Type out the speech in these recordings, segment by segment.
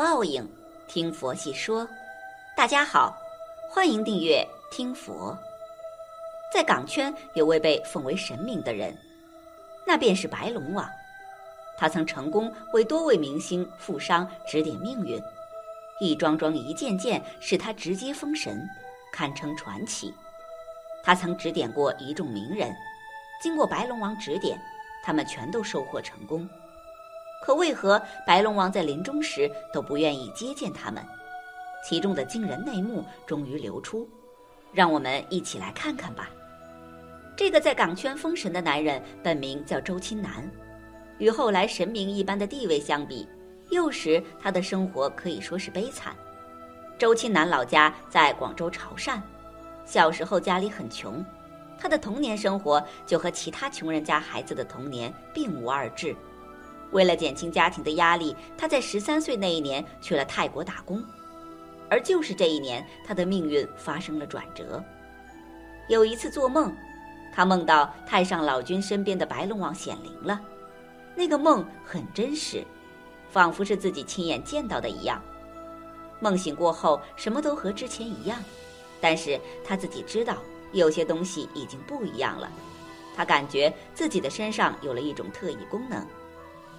报应，听佛细说。大家好，欢迎订阅听佛。在港圈有位被奉为神明的人，那便是白龙王。他曾成功为多位明星、富商指点命运，一桩桩、一件件使他直接封神，堪称传奇。他曾指点过一众名人，经过白龙王指点，他们全都收获成功。可为何白龙王在临终时都不愿意接见他们？其中的惊人内幕终于流出，让我们一起来看看吧。这个在港圈封神的男人本名叫周青南，与后来神明一般的地位相比，幼时他的生活可以说是悲惨。周青南老家在广州潮汕，小时候家里很穷，他的童年生活就和其他穷人家孩子的童年并无二致。为了减轻家庭的压力，他在十三岁那一年去了泰国打工，而就是这一年，他的命运发生了转折。有一次做梦，他梦到太上老君身边的白龙王显灵了，那个梦很真实，仿佛是自己亲眼见到的一样。梦醒过后，什么都和之前一样，但是他自己知道有些东西已经不一样了。他感觉自己的身上有了一种特异功能。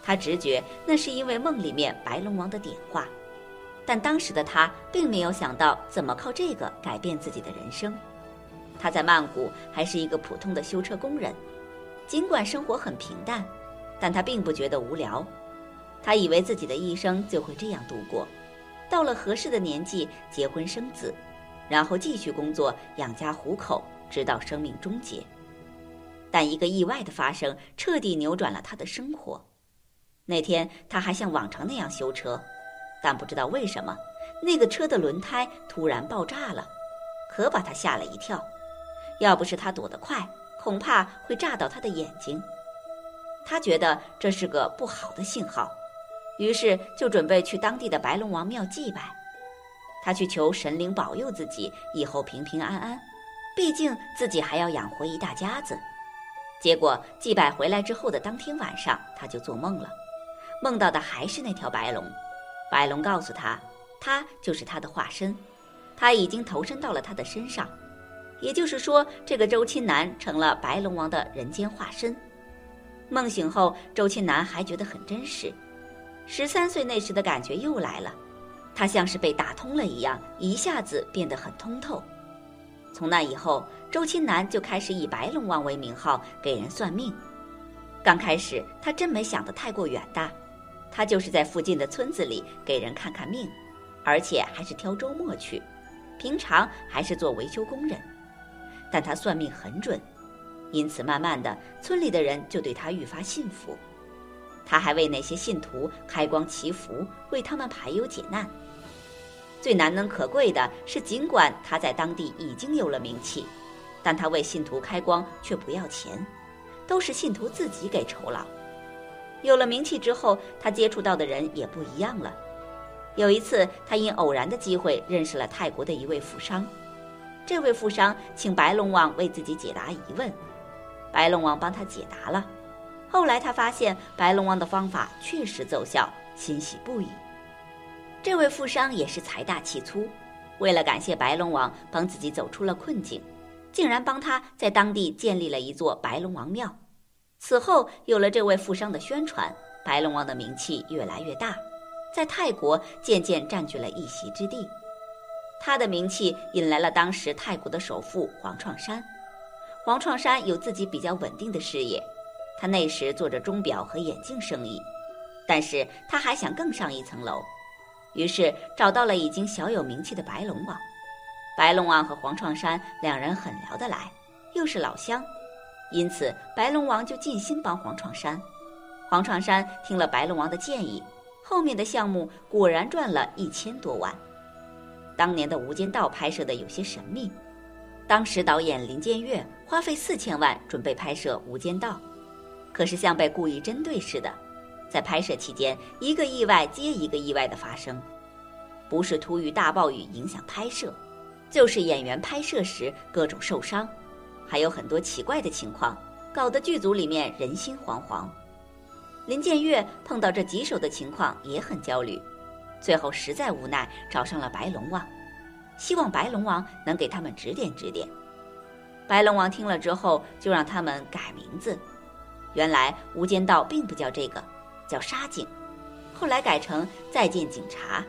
他直觉那是因为梦里面白龙王的点化，但当时的他并没有想到怎么靠这个改变自己的人生。他在曼谷还是一个普通的修车工人，尽管生活很平淡，但他并不觉得无聊。他以为自己的一生就会这样度过，到了合适的年纪结婚生子，然后继续工作养家糊口，直到生命终结。但一个意外的发生，彻底扭转了他的生活。那天他还像往常那样修车，但不知道为什么，那个车的轮胎突然爆炸了，可把他吓了一跳。要不是他躲得快，恐怕会炸到他的眼睛。他觉得这是个不好的信号，于是就准备去当地的白龙王庙祭拜。他去求神灵保佑自己以后平平安安，毕竟自己还要养活一大家子。结果祭拜回来之后的当天晚上，他就做梦了。梦到的还是那条白龙，白龙告诉他，他就是他的化身，他已经投身到了他的身上，也就是说，这个周青南成了白龙王的人间化身。梦醒后，周青南还觉得很真实，十三岁那时的感觉又来了，他像是被打通了一样，一下子变得很通透。从那以后，周青南就开始以白龙王为名号给人算命。刚开始，他真没想得太过远大。他就是在附近的村子里给人看看命，而且还是挑周末去，平常还是做维修工人。但他算命很准，因此慢慢的，村里的人就对他愈发信服。他还为那些信徒开光祈福，为他们排忧解难。最难能可贵的是，尽管他在当地已经有了名气，但他为信徒开光却不要钱，都是信徒自己给酬劳。有了名气之后，他接触到的人也不一样了。有一次，他因偶然的机会认识了泰国的一位富商。这位富商请白龙王为自己解答疑问，白龙王帮他解答了。后来他发现白龙王的方法确实奏效，欣喜不已。这位富商也是财大气粗，为了感谢白龙王帮自己走出了困境，竟然帮他在当地建立了一座白龙王庙。此后，有了这位富商的宣传，白龙王的名气越来越大，在泰国渐渐占据了一席之地。他的名气引来了当时泰国的首富黄创山。黄创山有自己比较稳定的事业，他那时做着钟表和眼镜生意，但是他还想更上一层楼，于是找到了已经小有名气的白龙王。白龙王和黄创山两人很聊得来，又是老乡。因此，白龙王就尽心帮黄创山。黄创山听了白龙王的建议，后面的项目果然赚了一千多万。当年的《无间道》拍摄的有些神秘，当时导演林建岳花费四千万准备拍摄《无间道》，可是像被故意针对似的，在拍摄期间，一个意外接一个意外的发生，不是突遇大暴雨影响拍摄，就是演员拍摄时各种受伤。还有很多奇怪的情况，搞得剧组里面人心惶惶。林建岳碰到这棘手的情况也很焦虑，最后实在无奈，找上了白龙王，希望白龙王能给他们指点指点。白龙王听了之后，就让他们改名字。原来无间道并不叫这个，叫沙警，后来改成再见警察，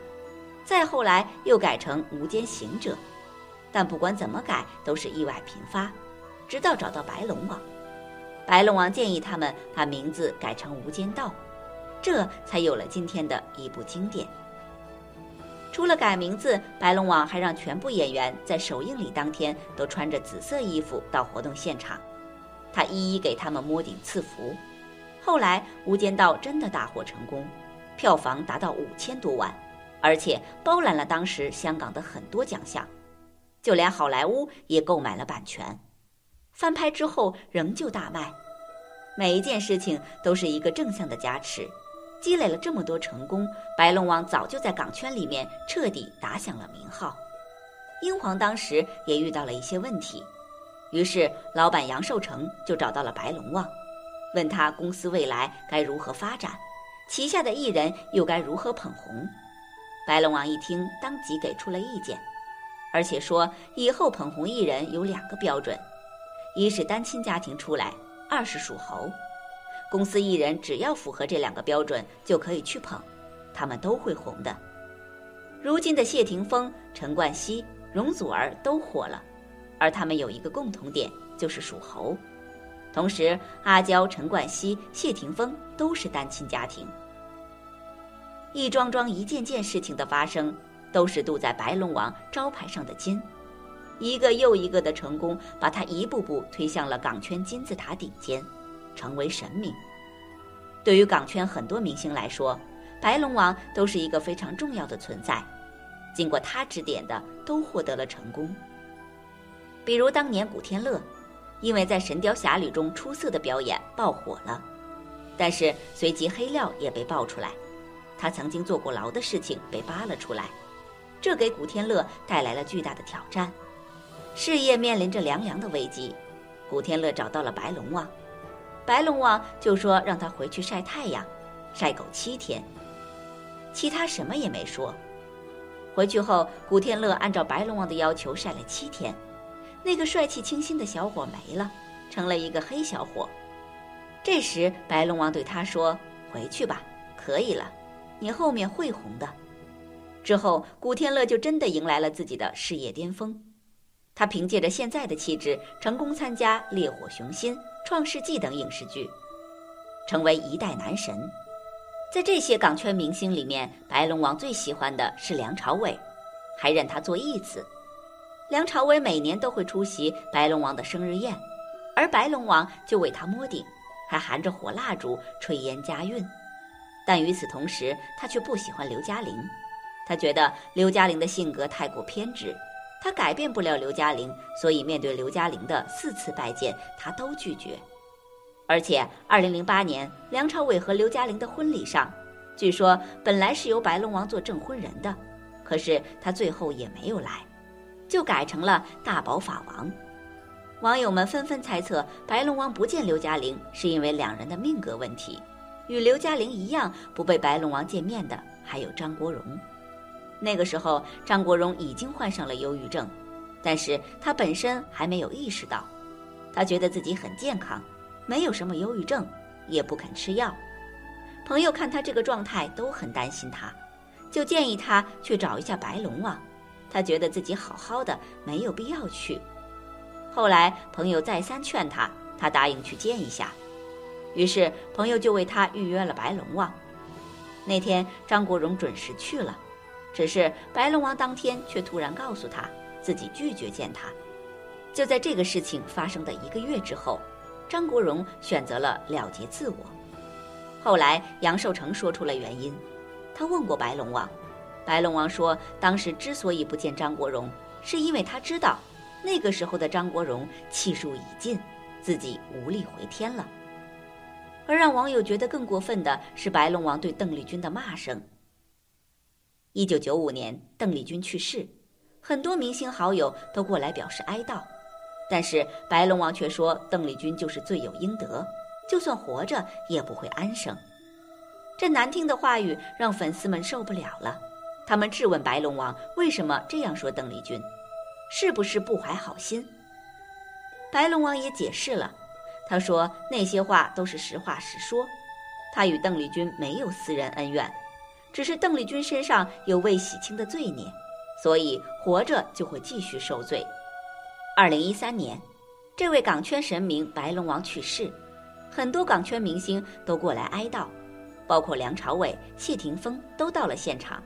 再后来又改成无间行者。但不管怎么改，都是意外频发，直到找到白龙王。白龙王建议他们把名字改成无间道，这才有了今天的一部经典。除了改名字，白龙王还让全部演员在首映礼当天都穿着紫色衣服到活动现场，他一一给他们摸顶赐福。后来《无间道》真的大获成功，票房达到五千多万，而且包揽了当时香港的很多奖项，就连好莱坞也购买了版权，翻拍之后仍旧大卖。每一件事情都是一个正向的加持。积累了这么多成功，白龙王早就在港圈里面彻底打响了名号。英皇当时也遇到了一些问题，于是老板杨受成就找到了白龙王，问他公司未来该如何发展，旗下的艺人又该如何捧红。白龙王一听，当即给出了意见，而且说以后捧红艺人有两个标准：一是单亲家庭出来，二是属猴。公司艺人只要符合这两个标准，就可以去捧，他们都会红的。如今的谢霆锋、陈冠希、容祖儿都火了，而他们有一个共同点，就是属猴。同时，阿娇、陈冠希、谢霆锋都是单亲家庭。一桩桩、一件件事情的发生，都是镀在白龙王招牌上的金。一个又一个的成功，把他一步步推向了港圈金字塔顶尖。成为神明。对于港圈很多明星来说，白龙王都是一个非常重要的存在。经过他指点的，都获得了成功。比如当年古天乐，因为在《神雕侠侣》中出色的表演爆火了，但是随即黑料也被爆出来，他曾经坐过牢的事情被扒了出来，这给古天乐带来了巨大的挑战，事业面临着凉凉的危机。古天乐找到了白龙王。白龙王就说让他回去晒太阳，晒够七天，其他什么也没说。回去后，古天乐按照白龙王的要求晒了七天，那个帅气清新的小伙没了，成了一个黑小伙。这时，白龙王对他说：“回去吧，可以了，你后面会红的。”之后，古天乐就真的迎来了自己的事业巅峰。他凭借着现在的气质，成功参加《烈火雄心》。《创世纪》等影视剧，成为一代男神。在这些港圈明星里面，白龙王最喜欢的是梁朝伟，还认他做义子。梁朝伟每年都会出席白龙王的生日宴，而白龙王就为他摸顶，还含着火蜡烛吹烟加运。但与此同时，他却不喜欢刘嘉玲，他觉得刘嘉玲的性格太过偏执。他改变不了刘嘉玲，所以面对刘嘉玲的四次拜见，他都拒绝。而且，二零零八年梁朝伟和刘嘉玲的婚礼上，据说本来是由白龙王做证婚人的，可是他最后也没有来，就改成了大宝法王。网友们纷纷猜测，白龙王不见刘嘉玲是因为两人的命格问题。与刘嘉玲一样不被白龙王见面的，还有张国荣。那个时候，张国荣已经患上了忧郁症，但是他本身还没有意识到，他觉得自己很健康，没有什么忧郁症，也不肯吃药。朋友看他这个状态都很担心他，就建议他去找一下白龙王。他觉得自己好好的，没有必要去。后来朋友再三劝他，他答应去见一下。于是朋友就为他预约了白龙王。那天张国荣准时去了。只是白龙王当天却突然告诉他自己拒绝见他。就在这个事情发生的一个月之后，张国荣选择了了结自我。后来杨受成说出了原因，他问过白龙王，白龙王说当时之所以不见张国荣，是因为他知道那个时候的张国荣气数已尽，自己无力回天了。而让网友觉得更过分的是白龙王对邓丽君的骂声。一九九五年，邓丽君去世，很多明星好友都过来表示哀悼，但是白龙王却说邓丽君就是罪有应得，就算活着也不会安生。这难听的话语让粉丝们受不了了，他们质问白龙王为什么这样说邓丽君，是不是不怀好心？白龙王也解释了，他说那些话都是实话实说，他与邓丽君没有私人恩怨，只是邓丽君身上有未洗清的罪孽，所以活着就会继续受罪。二零一三年，这位港圈神明白龙王去世，很多港圈明星都过来哀悼，包括梁朝伟、谢霆锋都到了现场。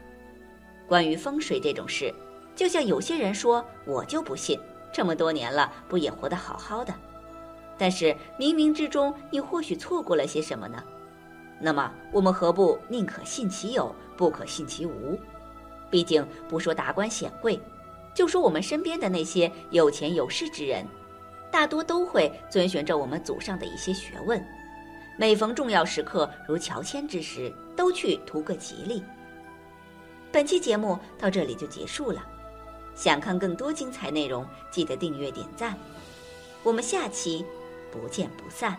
关于风水这种事，就像有些人说，我就不信。这么多年了，不也活得好好的？但是冥冥之中，你或许错过了些什么呢？那么我们何不宁可信其有，不可信其无？毕竟不说达官显贵，就说我们身边的那些有钱有势之人，大多都会遵循着我们祖上的一些学问。每逢重要时刻，如乔迁之时，都去图个吉利。本期节目到这里就结束了。想看更多精彩内容，记得订阅点赞。我们下期不见不散。